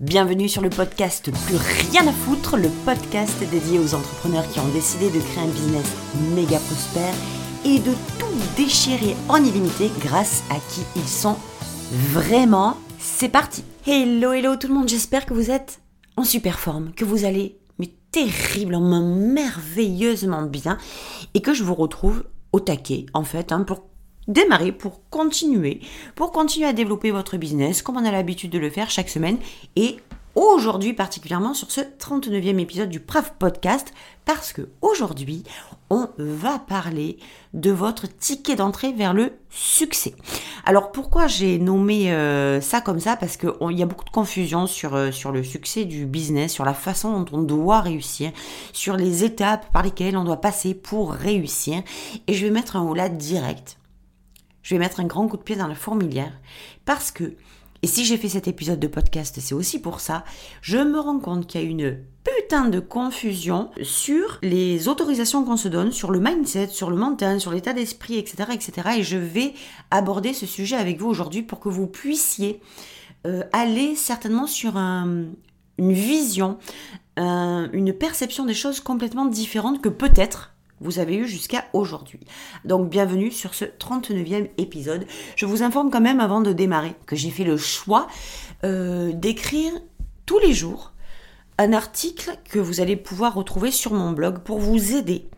Bienvenue sur le podcast Plus rien à foutre, le podcast dédié aux entrepreneurs qui ont décidé de créer un business méga prospère et de tout déchirer en illimité grâce à qui ils sont vraiment. C'est parti Hello hello tout le monde, j'espère que vous êtes en super forme, que vous allez mais terriblement, merveilleusement bien et que je vous retrouve au taquet en fait hein, pour démarrer, pour continuer, pour continuer à développer votre business comme on a l'habitude de le faire chaque semaine et aujourd'hui particulièrement sur ce 39e épisode du PRAF Podcast parce que aujourd'hui on va parler de votre ticket d'entrée vers le succès. Alors pourquoi j'ai nommé euh, ça comme ça? Parce qu'il y a beaucoup de confusion sur, euh, sur le succès du business, sur la façon dont on doit réussir, sur les étapes par lesquelles on doit passer pour réussir. Et je vais mettre un haut là direct je vais mettre un grand coup de pied dans la fourmilière parce que, et si j'ai fait cet épisode de podcast, c'est aussi pour ça, je me rends compte qu'il y a une putain de confusion sur les autorisations qu'on se donne, sur le mindset, sur le mental, sur l'état d'esprit, etc., etc. Et je vais aborder ce sujet avec vous aujourd'hui pour que vous puissiez euh, aller certainement sur un, une vision, une perception des choses complètement différente que peut-être vous avez eu jusqu'à aujourd'hui. Donc bienvenue sur ce 39e épisode. Je vous informe quand même avant de démarrer que j'ai fait le choix euh, d'écrire tous les jours un article que vous allez pouvoir retrouver sur mon blog pour vous aider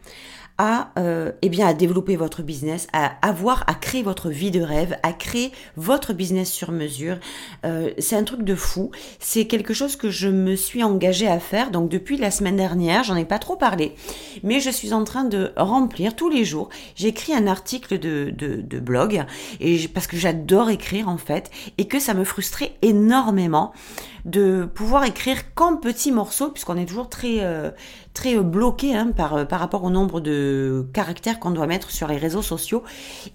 à, euh, eh bien, à développer votre business, à avoir, à créer votre vie de rêve, à créer votre business sur mesure. Euh, c'est un truc de fou. C'est quelque chose que je me suis engagée à faire. Donc depuis la semaine dernière, j'en ai pas trop parlé, mais je suis en train de remplir tous les jours. J'écris un article de, de, blog et parce que j'adore écrire en fait et que ça me frustrait énormément de pouvoir écrire qu'en petits morceaux, puisqu'on est toujours très, euh, très euh, bloqué hein, par, euh, par rapport au nombre de caractères qu'on doit mettre sur les réseaux sociaux.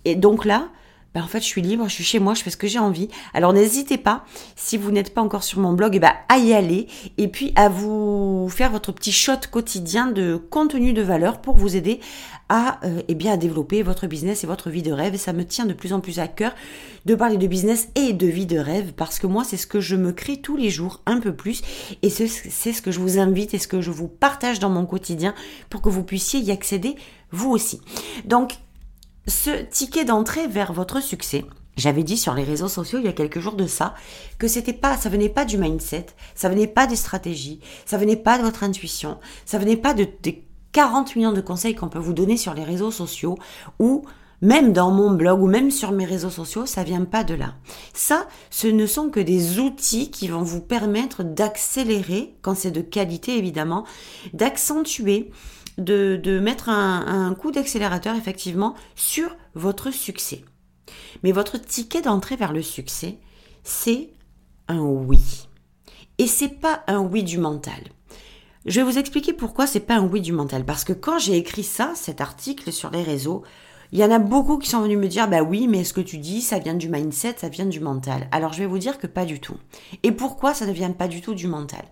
Et donc là, ben en fait, je suis libre, je suis chez moi, je fais ce que j'ai envie. Alors n'hésitez pas, si vous n'êtes pas encore sur mon blog, et eh ben, à y aller et puis à vous faire votre petit shot quotidien de contenu de valeur pour vous aider à, euh, eh bien, à développer votre business et votre vie de rêve. Et ça me tient de plus en plus à cœur de parler de business et de vie de rêve parce que moi, c'est ce que je me crée tous les jours un peu plus et c'est ce que je vous invite et ce que je vous partage dans mon quotidien pour que vous puissiez y accéder vous aussi. Donc, ce ticket d'entrée vers votre succès. J'avais dit sur les réseaux sociaux il y a quelques jours de ça que c'était pas, ça venait pas du mindset, ça venait pas des stratégies, ça venait pas de votre intuition, ça venait pas de, des 40 millions de conseils qu'on peut vous donner sur les réseaux sociaux ou même dans mon blog ou même sur mes réseaux sociaux, ça vient pas de là. Ça, ce ne sont que des outils qui vont vous permettre d'accélérer, quand c'est de qualité évidemment, d'accentuer de, mettre un, coup d'accélérateur effectivement sur votre succès. Mais votre ticket d'entrée vers le succès, c'est un oui. Et c'est pas un oui du mental. Je vais vous expliquer pourquoi c'est pas un oui du mental. Parce que quand j'ai écrit ça, cet article sur les réseaux, il y en a beaucoup qui sont venus me dire, bah oui, mais ce que tu dis, ça vient du mindset, ça vient du mental. Alors je vais vous dire que pas du tout. Et pourquoi ça ne vient pas du tout du mental?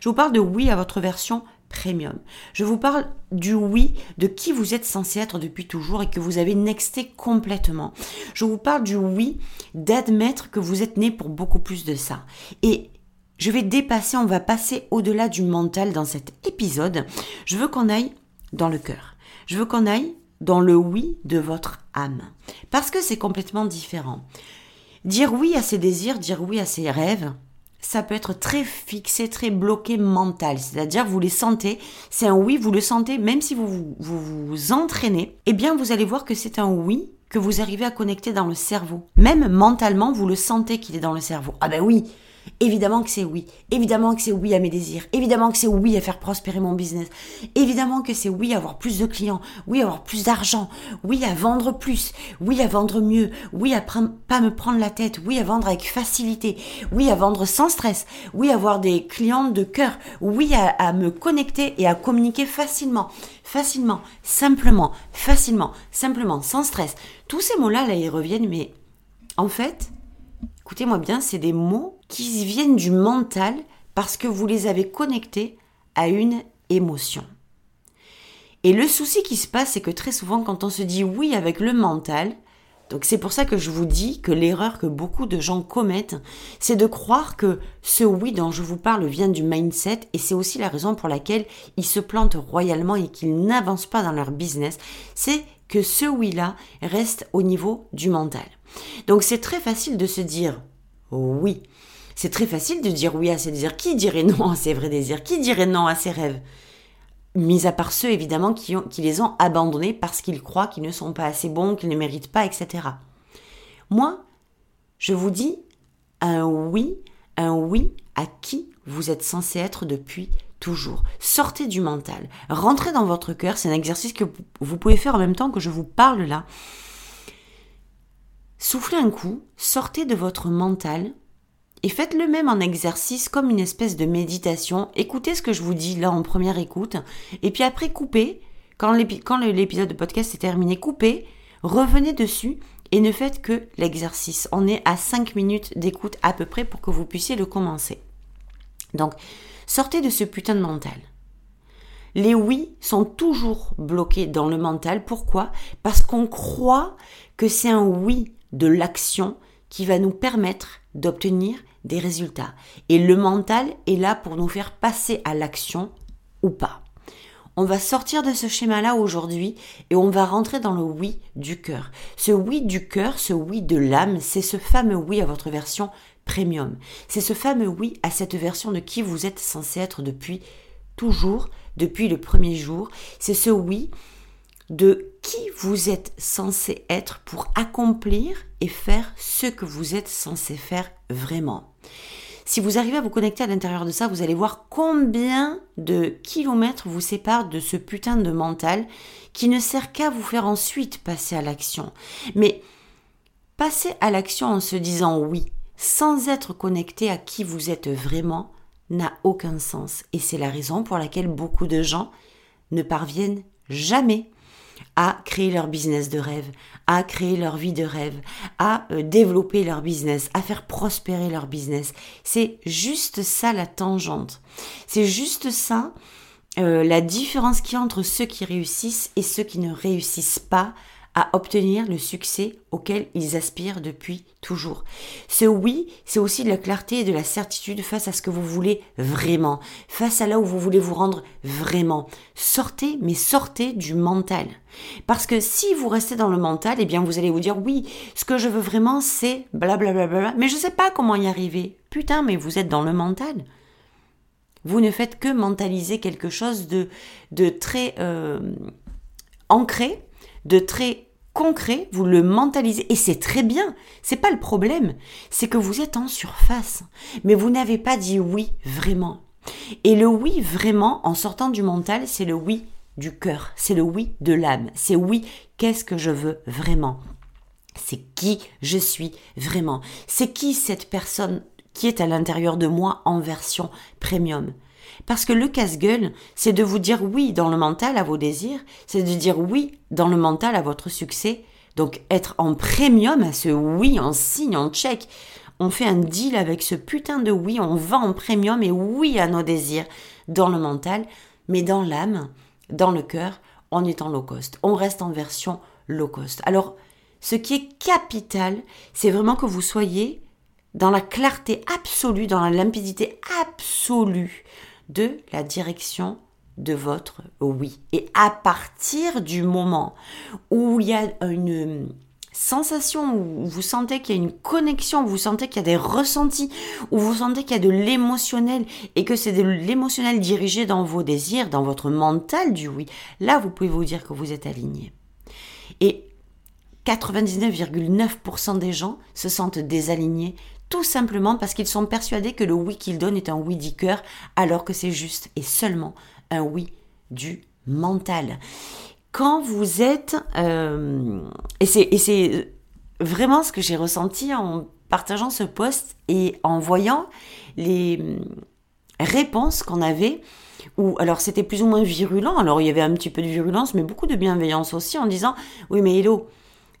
Je vous parle de oui à votre version premium. Je vous parle du oui de qui vous êtes censé être depuis toujours et que vous avez nexté complètement. Je vous parle du oui d'admettre que vous êtes né pour beaucoup plus de ça. Et je vais dépasser, on va passer au-delà du mental dans cet épisode. Je veux qu'on aille dans le cœur. Je veux qu'on aille dans le oui de votre âme. Parce que c'est complètement différent. Dire oui à ses désirs, dire oui à ses rêves, ça peut être très fixé, très bloqué mental. C'est-à-dire, vous les sentez, c'est un oui, vous le sentez, même si vous vous, vous entraînez, eh bien, vous allez voir que c'est un oui que vous arrivez à connecter dans le cerveau. Même mentalement, vous le sentez qu'il est dans le cerveau. Ah ben oui, Évidemment que c'est oui. Évidemment que c'est oui à mes désirs. Évidemment que c'est oui à faire prospérer mon business. Évidemment que c'est oui à avoir plus de clients. Oui à avoir plus d'argent. Oui à vendre plus. Oui à vendre mieux. Oui à pas me prendre la tête. Oui à vendre avec facilité. Oui à vendre sans stress. Oui à avoir des clients de cœur. Oui à, à me connecter et à communiquer facilement. Facilement. Simplement. Facilement. Simplement. Sans stress. Tous ces mots-là, là, ils reviennent, mais en fait, écoutez-moi bien, c'est des mots qui viennent du mental parce que vous les avez connectés à une émotion. Et le souci qui se passe, c'est que très souvent, quand on se dit oui avec le mental, Donc c'est pour ça que je vous dis que l'erreur que beaucoup de gens commettent, c'est de croire que ce oui dont je vous parle vient du mindset et c'est aussi la raison pour laquelle ils se plantent royalement et qu'ils n'avancent pas dans leur business. C'est que ce oui-là reste au niveau du mental. Donc c'est très facile de se dire oui. C'est très facile de dire oui à ses désirs. Qui dirait non à ses vrais désirs? Qui dirait non à ses rêves? Mis à part ceux évidemment qui, qui les ont abandonnés parce qu'ils croient qu'ils ne sont pas assez bons, qu'ils ne méritent pas, etc. Moi, je vous dis un oui, un oui à qui vous êtes censé être depuis toujours. Sortez du mental, rentrez dans votre cœur, c'est un exercice que vous pouvez faire en même temps que je vous parle là. Soufflez un coup, sortez de votre mental et faites le même en exercice comme une espèce de méditation. Écoutez ce que je vous dis là en première écoute. Et puis après, coupez. Quand l'épisode de podcast est terminé, coupez, revenez dessus et ne faites que l'exercice. On est à 5 minutes d'écoute à peu près pour que vous puissiez le commencer. Donc, sortez de ce putain de mental. Les oui sont toujours bloqués dans le mental. Pourquoi? Parce qu'on croit que c'est un oui de l'action qui va nous permettre d'obtenir des résultats. Et le mental est là pour nous faire passer à l'action ou pas. On va sortir de ce schéma-là aujourd'hui et on va rentrer dans le oui du cœur. Ce oui du cœur, ce oui de l'âme, c'est ce fameux oui à votre version premium. C'est ce fameux oui à cette version de qui vous êtes censé être depuis toujours, depuis le premier jour. C'est ce oui de qui vous êtes censé être pour accomplir et faire ce que vous êtes censé faire vraiment. Si vous arrivez à vous connecter à l'intérieur de ça, vous allez voir combien de kilomètres vous séparent de ce putain de mental qui ne sert qu'à vous faire ensuite passer à l'action. Mais passer à l'action en se disant oui, sans être connecté à qui vous êtes vraiment, n'a aucun sens. Et c'est la raison pour laquelle beaucoup de gens ne parviennent jamais à créer leur business de rêve, à créer leur vie de rêve, à euh, développer leur business, à faire prospérer leur business. C'est juste ça la tangente. C'est juste ça euh, la différence qu'il y a entre ceux qui réussissent et ceux qui ne réussissent pas obtenir le succès auquel ils aspirent depuis toujours. Ce oui, c'est aussi de la clarté et de la certitude face à ce que vous voulez vraiment, face à là où vous voulez vous rendre vraiment. Sortez, mais sortez du mental. Parce que si vous restez dans le mental, eh bien vous allez vous dire oui, ce que je veux vraiment c'est blablabla, mais je ne sais pas comment y arriver. Putain, mais vous êtes dans le mental. Vous ne faites que mentaliser quelque chose de, de très euh, ancré, de très concret, vous le mentalisez. Et c'est très bien. C'est pas le problème, c'est que vous êtes en surface, mais vous n'avez pas dit oui vraiment. Et le oui vraiment en sortant du mental, c'est le oui du cœur, c'est le oui de l'âme, c'est oui, qu'est-ce que je veux vraiment? C'est qui je suis vraiment? C'est qui cette personne qui est à l'intérieur de moi en version premium? Parce que le casse-gueule, c'est de vous dire oui dans le mental à vos désirs, c'est de dire oui dans le mental à votre succès. Donc être en premium à ce oui, on signe, on check. On fait un deal avec ce putain de oui, on va en premium et oui à nos désirs dans le mental, mais dans l'âme, dans le cœur, on est en low cost. On reste en version low cost. Alors, ce qui est capital, c'est vraiment que vous soyez dans la clarté absolue, dans la limpidité absolue de la direction de votre oui. Et à partir du moment où il y a une sensation, où vous sentez qu'il y a une connexion, où vous sentez qu'il y a des ressentis, où vous sentez qu'il y a de l'émotionnel et que c'est de l'émotionnel dirigé dans vos désirs, dans votre mental du oui, là vous pouvez vous dire que vous êtes aligné. Et 99,9% des gens se sentent désalignés tout simplement parce qu'ils sont persuadés que le oui qu'ils donnent est un oui du cœur, alors que c'est juste et seulement un oui du mental. Quand vous êtes... Euh, et c'est vraiment ce que j'ai ressenti en partageant ce post et en voyant les hum, réponses qu'on avait ou alors c'était plus ou moins virulent, alors il y avait un petit peu de virulence, mais beaucoup de bienveillance aussi en disant oui mais hello,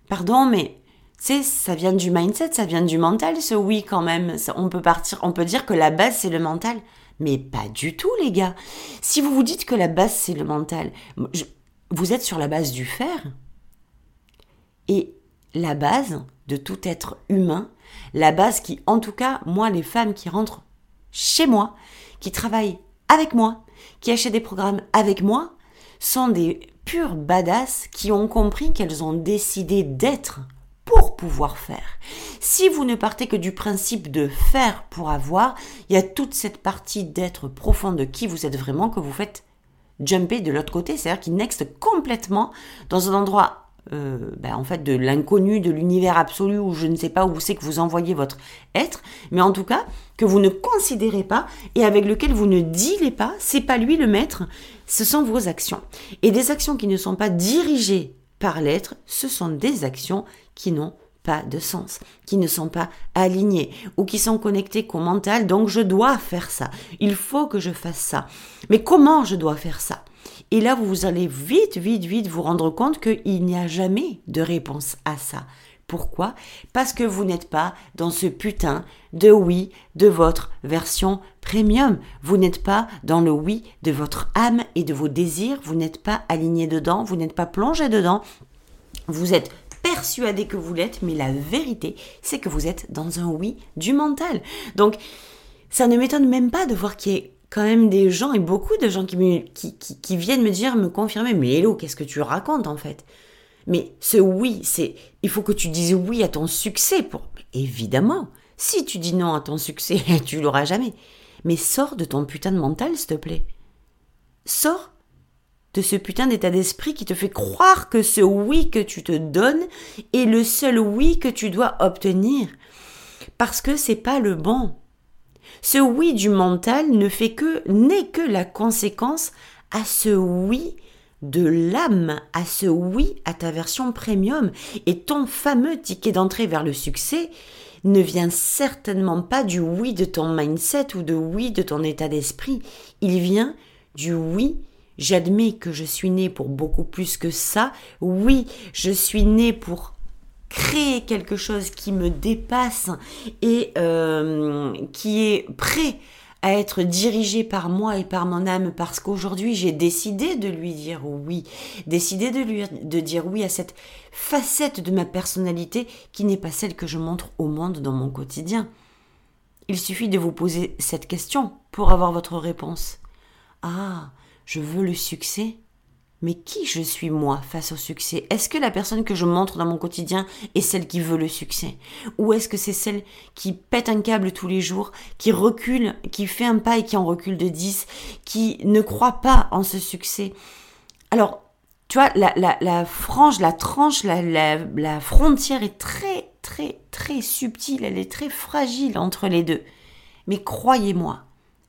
pardon mais ça vient du mindset, ça vient du mental, ce oui quand même. On peut partir, on peut dire que la base c'est le mental, mais pas du tout, les gars. Si vous vous dites que la base c'est le mental, vous êtes sur la base du faire. Et la base de tout être humain, la base qui, en tout cas, moi, les femmes qui rentrent chez moi, qui travaillent avec moi, qui achètent des programmes avec moi, sont des pures badass qui ont compris qu'elles ont décidé d'être pour pouvoir faire. Si vous ne partez que du principe de faire pour avoir, il y a toute cette partie d'être profond de qui vous êtes vraiment que vous faites jumper de l'autre côté, c'est-à-dire qu'il next complètement dans un endroit euh, ben, en fait de l'inconnu, de l'univers absolu, où je ne sais pas où c'est que vous envoyez votre être, mais en tout cas que vous ne considérez pas et avec lequel vous ne dealez pas, c'est pas lui le maître, ce sont vos actions. Et des actions qui ne sont pas dirigées par l'être, ce sont des actions qui n'ont pas de sens, qui ne sont pas alignées ou qui sont connectées qu'au mental, donc je dois faire ça, il faut que je fasse ça. Mais comment je dois faire ça? Et là, vous allez vite, vite, vite vous rendre compte qu'il n'y a jamais de réponse à ça. Pourquoi? Parce que vous n'êtes pas dans ce putain de oui de votre version premium. Vous n'êtes pas dans le oui de votre âme et de vos désirs. Vous n'êtes pas aligné dedans. Vous n'êtes pas plongé dedans. Vous êtes persuadé que vous l'êtes, mais la vérité, c'est que vous êtes dans un oui du mental. Donc, ça ne m'étonne même pas de voir qu'il y ait quand même des gens et beaucoup de gens qui, viennent me dire, me confirmer, mais hello, qu'est-ce que tu racontes en fait? Mais ce oui, c'est, il faut que tu dises oui à ton succès pour, évidemment. Si tu dis non à ton succès, tu l'auras jamais. Mais sors de ton putain de mental, s'il te plaît. Sors de ce putain d'état d'esprit qui te fait croire que ce oui que tu te donnes est le seul oui que tu dois obtenir. Parce que c'est pas le bon. Ce oui du mental ne fait que, n'est que la conséquence à ce oui de l'âme, à ce oui à ta version premium. Et ton fameux ticket d'entrée vers le succès ne vient certainement pas du oui de ton mindset ou de oui de ton état d'esprit. Il vient du oui J'admets que je suis né pour beaucoup plus que ça. Oui, je suis né pour créer quelque chose qui me dépasse et euh, qui est prêt à être dirigé par moi et par mon âme parce qu'aujourd'hui j'ai décidé de lui dire oui, décidé de lui dire oui à cette facette de ma personnalité qui n'est pas celle que je montre au monde dans mon quotidien. Il suffit de vous poser cette question pour avoir votre réponse. Ah, je veux le succès mais qui je suis moi face au succès? Est-ce que la personne que je montre dans mon quotidien est celle qui veut le succès? Ou est-ce que c'est celle qui pète un câble tous les jours, qui recule, qui fait un pas et qui en recule de 10, qui ne croit pas en ce succès? Alors, tu vois, la, frange, la tranche, la frontière est très, très, très subtile, elle est très fragile entre les deux. Mais croyez-moi,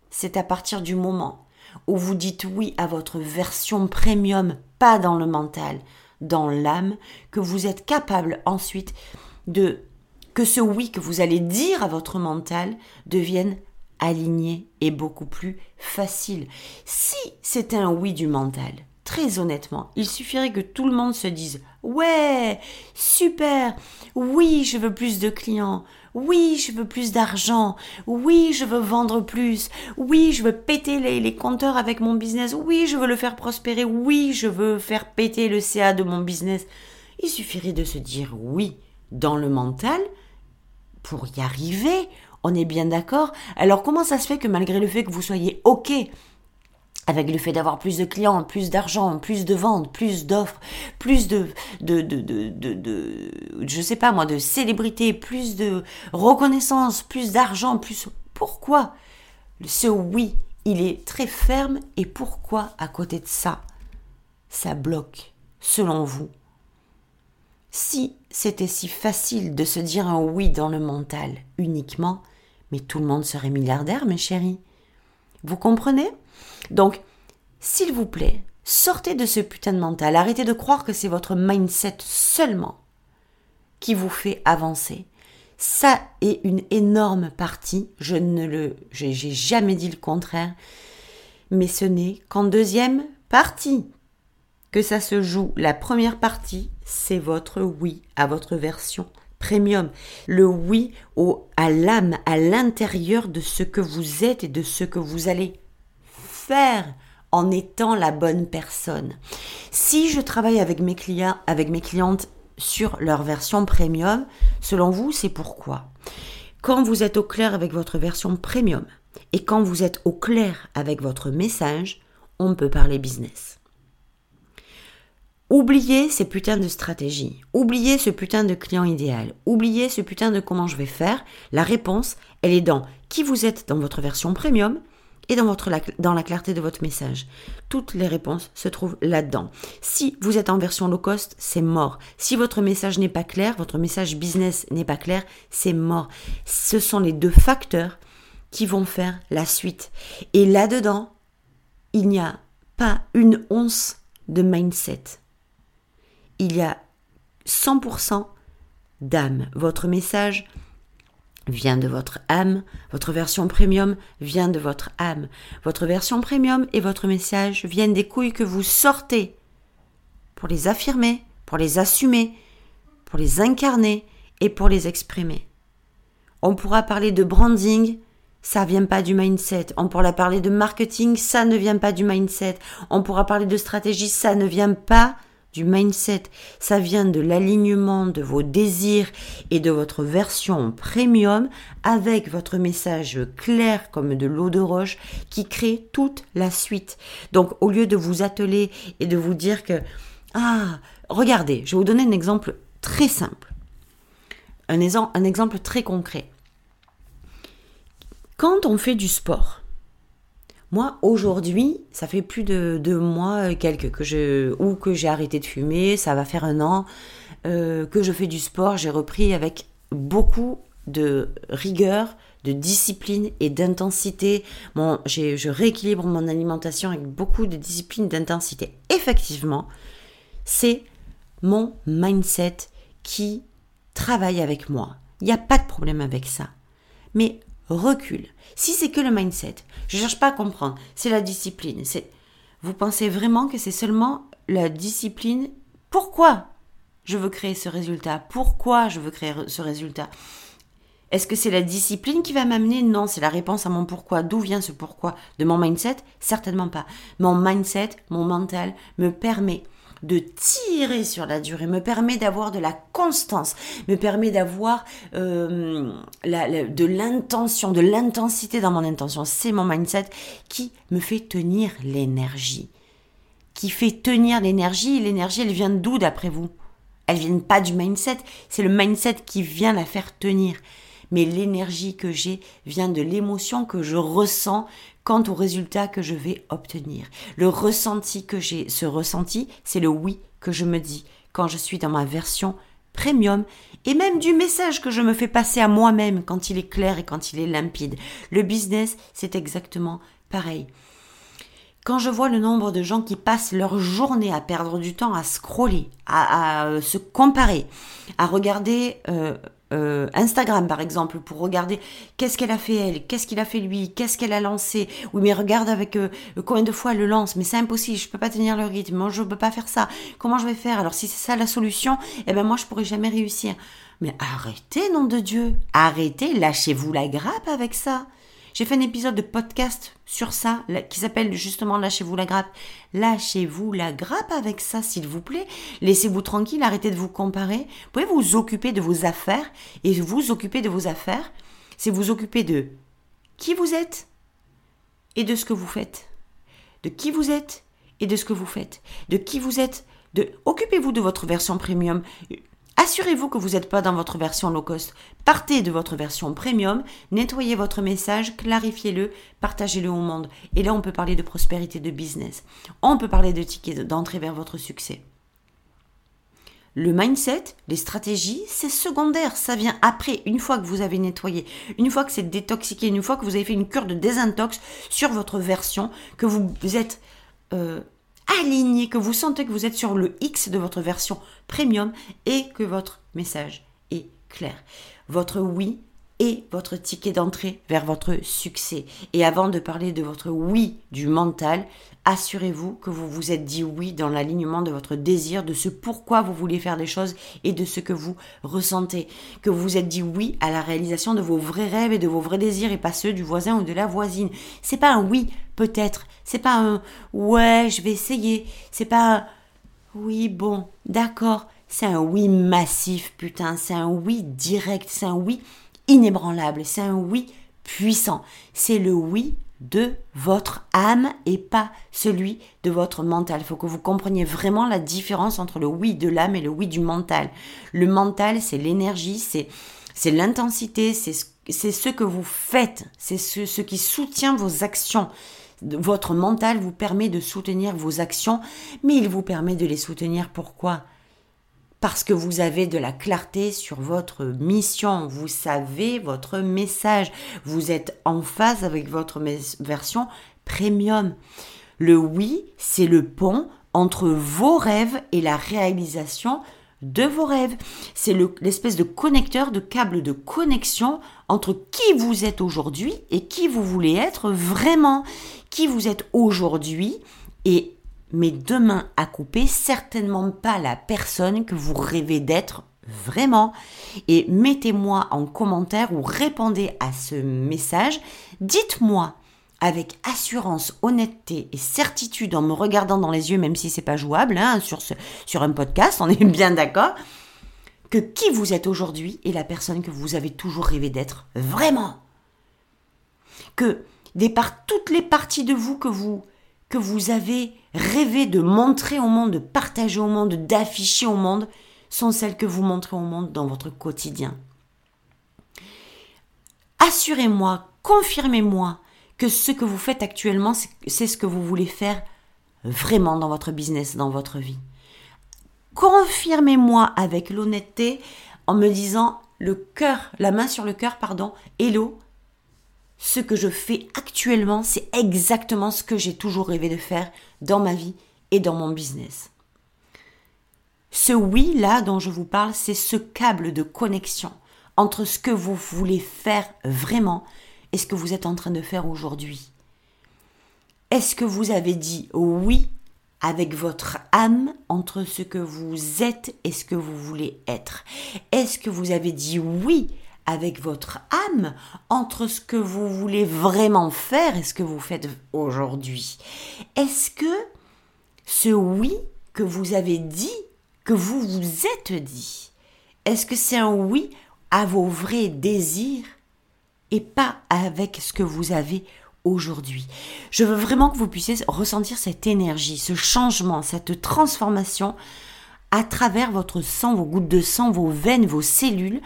c'est à partir du moment où vous dites oui à votre version premium, pas dans le mental, dans l'âme, que vous êtes capable ensuite de que ce oui que vous allez dire à votre mental devienne aligné et beaucoup plus facile. Si c'était un oui du mental, très honnêtement, il suffirait que tout le monde se dise Ouais, super, oui, je veux plus de clients, oui, je veux plus d'argent. Oui, je veux vendre plus. Oui, je veux péter les, compteurs avec mon business. Oui, je veux le faire prospérer. Oui, je veux faire péter le CA de mon business. Il suffirait de se dire oui dans le mental pour y arriver. On est bien d'accord Alors comment ça se fait que malgré le fait que vous soyez OK avec le fait d'avoir plus de clients, plus d'argent, plus de ventes, plus d'offres, plus de, de, de, de, de, je sais pas moi, de célébrité, plus de reconnaissance, plus d'argent, plus, pourquoi ce oui, il est très ferme et pourquoi à côté de ça, ça bloque, selon vous? Si c'était si facile de se dire un oui dans le mental uniquement, mais tout le monde serait milliardaire, mes chéris. Vous comprenez? Donc, s'il vous plaît, sortez de ce putain de mental. Arrêtez de croire que c'est votre mindset seulement qui vous fait avancer. Ça est une énorme partie. Je ne le, j'ai jamais dit le contraire. Mais ce n'est qu'en deuxième partie que ça se joue. La première partie, c'est votre oui à votre version premium. Le oui au, à l'âme, à l'intérieur de ce que vous êtes et de ce que vous allez en étant la bonne personne. Si je travaille avec mes clients, avec mes clientes sur leur version premium, selon vous, c'est pourquoi? Quand vous êtes au clair avec votre version premium et quand vous êtes au clair avec votre message, on peut parler business. Oubliez ces putains de stratégies. Oubliez ce putain de client idéal. Oubliez ce putain de comment je vais faire. La réponse, elle est dans qui vous êtes dans votre version premium et dans, votre, dans la clarté de votre message. Toutes les réponses se trouvent là-dedans. Si vous êtes en version low cost, c'est mort. Si votre message n'est pas clair, votre message business n'est pas clair, c'est mort. Ce sont les deux facteurs qui vont faire la suite. Et là-dedans, il n'y a pas une once de mindset il y a 100% d'âme. Votre message vient de votre âme, votre version premium vient de votre âme. Votre version premium et votre message viennent des couilles que vous sortez pour les affirmer, pour les assumer, pour les incarner et pour les exprimer. On pourra parler de branding, ça vient pas du mindset. On pourra parler de marketing, ça ne vient pas du mindset. On pourra parler de stratégie, ça ne vient pas du mindset, ça vient de l'alignement de vos désirs et de votre version premium avec votre message clair comme de l'eau de roche qui crée toute la suite. Donc au lieu de vous atteler et de vous dire que ah, regardez, je vais vous donner un exemple très simple. Un, exemple très concret. Quand on fait du sport, moi, aujourd'hui, ça fait plus de deux mois, quelques, que je, ou que j'ai arrêté de fumer, ça va faire un an, euh, que je fais du sport, j'ai repris avec beaucoup de rigueur, de discipline et d'intensité. Je rééquilibre mon alimentation avec beaucoup de discipline, d'intensité. Effectivement, c'est mon mindset qui travaille avec moi. Il n'y a pas de problème avec ça. Mais recule. Si c'est que le mindset, je cherche pas à comprendre, c'est la discipline. C'est vous pensez vraiment que c'est seulement la discipline? Pourquoi je veux créer ce résultat? Pourquoi je veux créer ce résultat? Est-ce que c'est la discipline qui va m'amener? Non, c'est la réponse à mon pourquoi. D'où vient ce pourquoi De mon mindset? Certainement pas. Mon mindset, mon mental me permet de tirer sur la durée, me permet d'avoir de la constance, me permet d'avoir euh, de l'intention, de l'intensité dans mon intention. C'est mon mindset qui me fait tenir l'énergie. Qui fait tenir l'énergie. L'énergie, elle vient d'où d'après vous? Elle vient pas du mindset. C'est le mindset qui vient la faire tenir mais l'énergie que j'ai vient de l'émotion que je ressens quant au résultat que je vais obtenir. Le ressenti que j'ai, ce ressenti, c'est le oui que je me dis quand je suis dans ma version premium et même du message que je me fais passer à moi-même quand il est clair et quand il est limpide. Le business, c'est exactement pareil. Quand je vois le nombre de gens qui passent leur journée à perdre du temps à scroller, à, euh, se comparer, à regarder euh, euh, Instagram par exemple pour regarder qu'est-ce qu'elle a fait elle, qu'est-ce qu'il a fait lui, qu'est-ce qu'elle a lancé. Oui mais regarde avec euh, combien de fois elle le lance, mais c'est impossible, je peux pas tenir le rythme, moi je peux pas faire ça. Comment je vais faire? Alors si c'est ça la solution, eh ben moi je pourrais jamais réussir. Mais arrêtez nom de Dieu, arrêtez, lâchez-vous la grappe avec ça. J'ai fait un épisode de podcast sur ça qui s'appelle justement Lâchez-vous la grappe. Lâchez-vous la grappe avec ça, s'il vous plaît. Laissez-vous tranquille, arrêtez de vous comparer. Vous pouvez vous occuper de vos affaires et vous occuper de vos affaires, c'est vous occuper de qui vous êtes et de ce que vous faites. De qui vous êtes et de ce que vous faites. De qui vous êtes. Occupez-vous de votre version premium. Assurez-vous que vous n'êtes pas dans votre version low cost. Partez de votre version premium, nettoyez votre message, clarifiez-le, partagez-le au monde. Et là, on peut parler de prospérité de business. On peut parler de tickets d'entrée vers votre succès. Le mindset, les stratégies, c'est secondaire. Ça vient après, une fois que vous avez nettoyé, une fois que c'est détoxiqué, une fois que vous avez fait une cure de désintox sur votre version, que vous êtes euh, aligné, que vous sentez que vous êtes sur le X de votre version premium et que votre message est clair. Votre oui est votre ticket d'entrée vers votre succès. Et avant de parler de votre oui du mental, assurez-vous que vous vous êtes dit oui dans l'alignement de votre désir, de ce pourquoi vous voulez faire des choses et de ce que vous ressentez. Que vous vous êtes dit oui à la réalisation de vos vrais rêves et de vos vrais désirs et pas ceux du voisin ou de la voisine. C'est pas un oui peut-être, c'est pas un ouais, je vais essayer, c'est pas un oui, bon, d'accord, c'est un oui massif, putain, c'est un oui direct, c'est un oui inébranlable, c'est un oui puissant. C'est le oui de votre âme et pas celui de votre mental. Il faut que vous compreniez vraiment la différence entre le oui de l'âme et le oui du mental. Le mental, c'est l'énergie, c'est c'est l'intensité, c'est c'est ce que vous faites, c'est ce, ce qui soutient vos actions. Votre mental vous permet de soutenir vos actions, mais il vous permet de les soutenir pourquoi? Parce que vous avez de la clarté sur votre mission, vous savez votre message, vous êtes en phase avec votre version premium. Le oui, c'est le pont entre vos rêves et la réalisation de vos rêves. C'est l'espèce de connecteur, de câble de connexion entre qui vous êtes aujourd'hui et qui vous voulez être vraiment. Qui vous êtes aujourd'hui et mais demain à couper, certainement pas la personne que vous rêvez d'être vraiment. Et mettez-moi en commentaire ou répondez à ce message. Dites-moi avec assurance, honnêteté et certitude en me regardant dans les yeux, même si c'est pas jouable hein, sur, ce, sur un podcast, on est bien d'accord, que qui vous êtes aujourd'hui est la personne que vous avez toujours rêvé d'être vraiment. Que des par toutes les parties de vous que vous que vous avez rêvé de montrer au monde, de partager au monde, d'afficher au monde, sont celles que vous montrez au monde dans votre quotidien. Assurez-moi, confirmez-moi que ce que vous faites actuellement, c'est ce que vous voulez faire vraiment dans votre business, dans votre vie. Confirmez-moi avec l'honnêteté en me disant le cœur, la main sur le cœur, pardon, hello, ce que je fais actuellement, c'est exactement ce que j'ai toujours rêvé de faire dans ma vie et dans mon business. Ce oui là dont je vous parle, c'est ce câble de connexion entre ce que vous voulez faire vraiment et ce que vous êtes en train de faire aujourd'hui. Est-ce que vous avez dit oui avec votre âme entre ce que vous êtes et ce que vous voulez être? Est-ce que vous avez dit oui avec votre âme entre ce que vous voulez vraiment faire et ce que vous faites aujourd'hui. Est-ce que ce oui que vous avez dit, que vous vous êtes dit, est-ce que c'est un oui à vos vrais désirs et pas avec ce que vous avez aujourd'hui? Je veux vraiment que vous puissiez ressentir cette énergie, ce changement, cette transformation à travers votre sang, vos gouttes de sang, vos veines, vos cellules,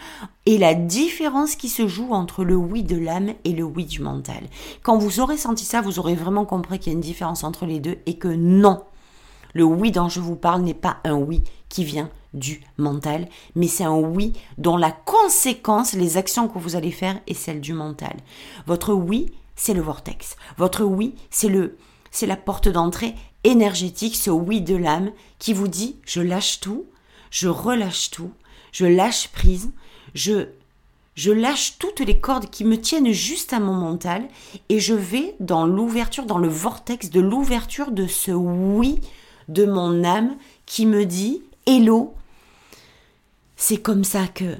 et la différence qui se joue entre le oui de l'âme et le oui du mental. Quand vous aurez senti ça, vous aurez vraiment compris qu'il y a une différence entre les deux et que non, le oui dont je vous parle n'est pas un oui qui vient du mental, mais c'est un oui dont la conséquence, les actions que vous allez faire est celle du mental. Votre oui, c'est le vortex. Votre oui, c'est le, c'est la porte d'entrée énergétique, ce oui de l'âme qui vous dit je lâche tout, je relâche tout, je lâche prise, je je lâche toutes les cordes qui me tiennent juste à mon mental et je vais dans l'ouverture, dans le vortex de l'ouverture de ce oui de mon âme qui me dit Hello, c'est comme ça que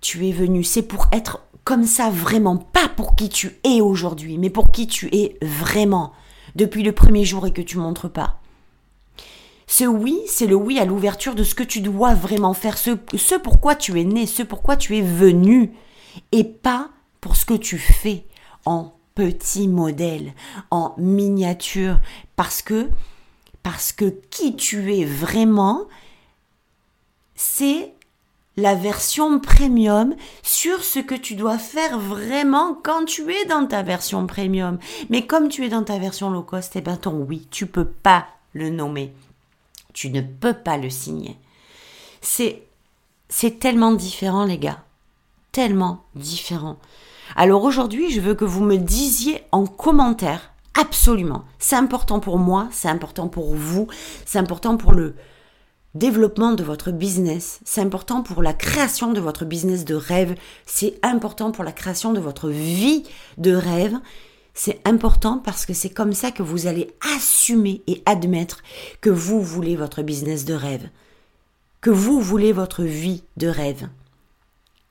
tu es venu, c'est pour être comme ça vraiment, pas pour qui tu es aujourd'hui, mais pour qui tu es vraiment depuis le premier jour et que tu montres pas. Ce oui, c'est le oui à l'ouverture de ce que tu dois vraiment faire, ce, ce pourquoi tu es né, ce pourquoi tu es venu, et pas pour ce que tu fais en petit modèle, en miniature, parce que, parce que qui tu es vraiment, c'est la version premium sur ce que tu dois faire vraiment quand tu es dans ta version premium. Mais comme tu es dans ta version low cost, eh ben ton oui, tu peux pas le nommer. Tu ne peux pas le signer. C'est, c'est tellement différent, les gars. Tellement différent. Alors aujourd'hui, je veux que vous me disiez en commentaire, absolument. C'est important pour moi, c'est important pour vous, c'est important pour le, développement de votre business, c'est important pour la création de votre business de rêve, c'est important pour la création de votre vie de rêve, c'est important parce que c'est comme ça que vous allez assumer et admettre que vous voulez votre business de rêve, que vous voulez votre vie de rêve,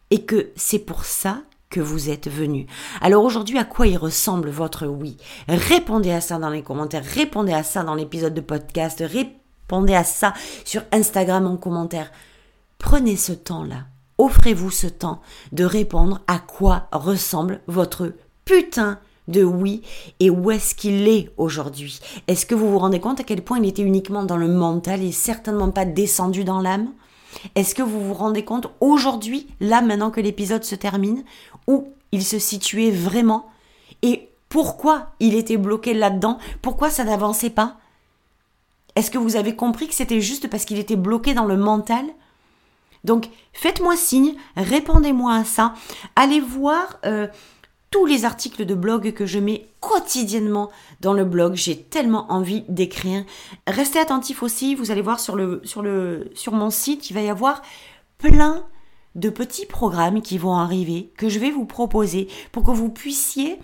et que c'est pour ça que vous êtes venu. Alors aujourd'hui, à quoi il ressemble votre oui? Répondez à ça dans les commentaires, répondez à ça dans l'épisode de podcast, Répondez à ça sur Instagram en commentaire. Prenez ce temps-là. Offrez-vous ce temps de répondre à quoi ressemble votre putain de oui et où est-ce qu'il est aujourd'hui Est-ce que vous vous rendez compte à quel point il était uniquement dans le mental et certainement pas descendu dans l'âme? Est-ce que vous vous rendez compte aujourd'hui, là maintenant que l'épisode se termine, où il se situait vraiment? Et pourquoi il était bloqué là-dedans? Pourquoi ça n'avançait pas? Est-ce que vous avez compris que c'était juste parce qu'il était bloqué dans le mental? Donc faites-moi signe, répondez-moi à ça. Allez voir euh, tous les articles de blog que je mets quotidiennement dans le blog. J'ai tellement envie d'écrire. Restez attentifs aussi, vous allez voir sur, mon site, il va y avoir plein de petits programmes qui vont arriver, que je vais vous proposer pour que vous puissiez...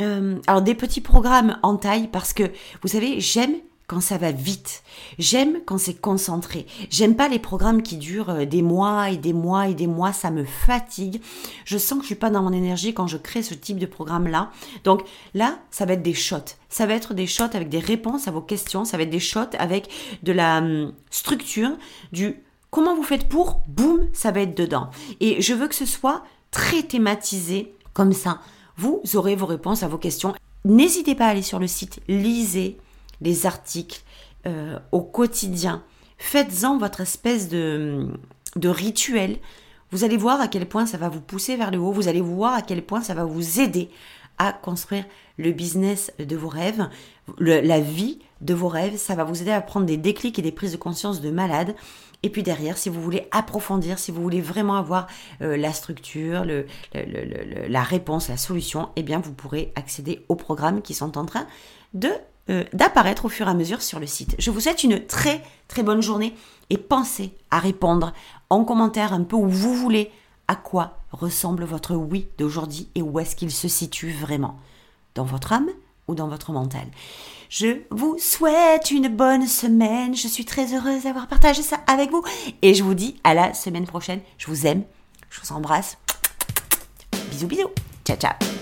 Euh, alors des petits programmes en taille parce que vous savez, j'aime quand ça va vite. J'aime quand c'est concentré. J'aime pas les programmes qui durent euh, des mois et des mois et des mois, ça me fatigue. Je sens que je suis pas dans mon énergie quand je crée ce type de programme là. Donc là, ça va être des shots. Ça va être des shots avec des réponses à vos questions, ça va être des shots avec de la hum, structure, du comment vous faites pour, boum, ça va être dedans. Et je veux que ce soit très thématisé comme ça. Vous aurez vos réponses à vos questions. N'hésitez pas à aller sur le site, lisez, les articles euh, au quotidien. Faites-en votre espèce de, de rituel. Vous allez voir à quel point ça va vous pousser vers le haut. Vous allez voir à quel point ça va vous aider à construire le business de vos rêves, la vie de vos rêves. Ça va vous aider à prendre des déclics et des prises de conscience de malade. Et puis derrière, si vous voulez approfondir, si vous voulez vraiment avoir euh, la structure, le, la réponse, la solution, eh bien vous pourrez accéder aux programmes qui sont en train de euh, d'apparaître au fur et à mesure sur le site. Je vous souhaite une très très bonne journée et pensez à répondre en commentaire un peu où vous voulez à quoi ressemble votre oui d'aujourd'hui et où est-ce qu'il se situe vraiment dans votre âme ou dans votre mental. Je vous souhaite une bonne semaine. Je suis très heureuse d'avoir partagé ça avec vous et je vous dis à la semaine prochaine. Je vous aime, je vous embrasse. Bisous bisous. Ciao ciao.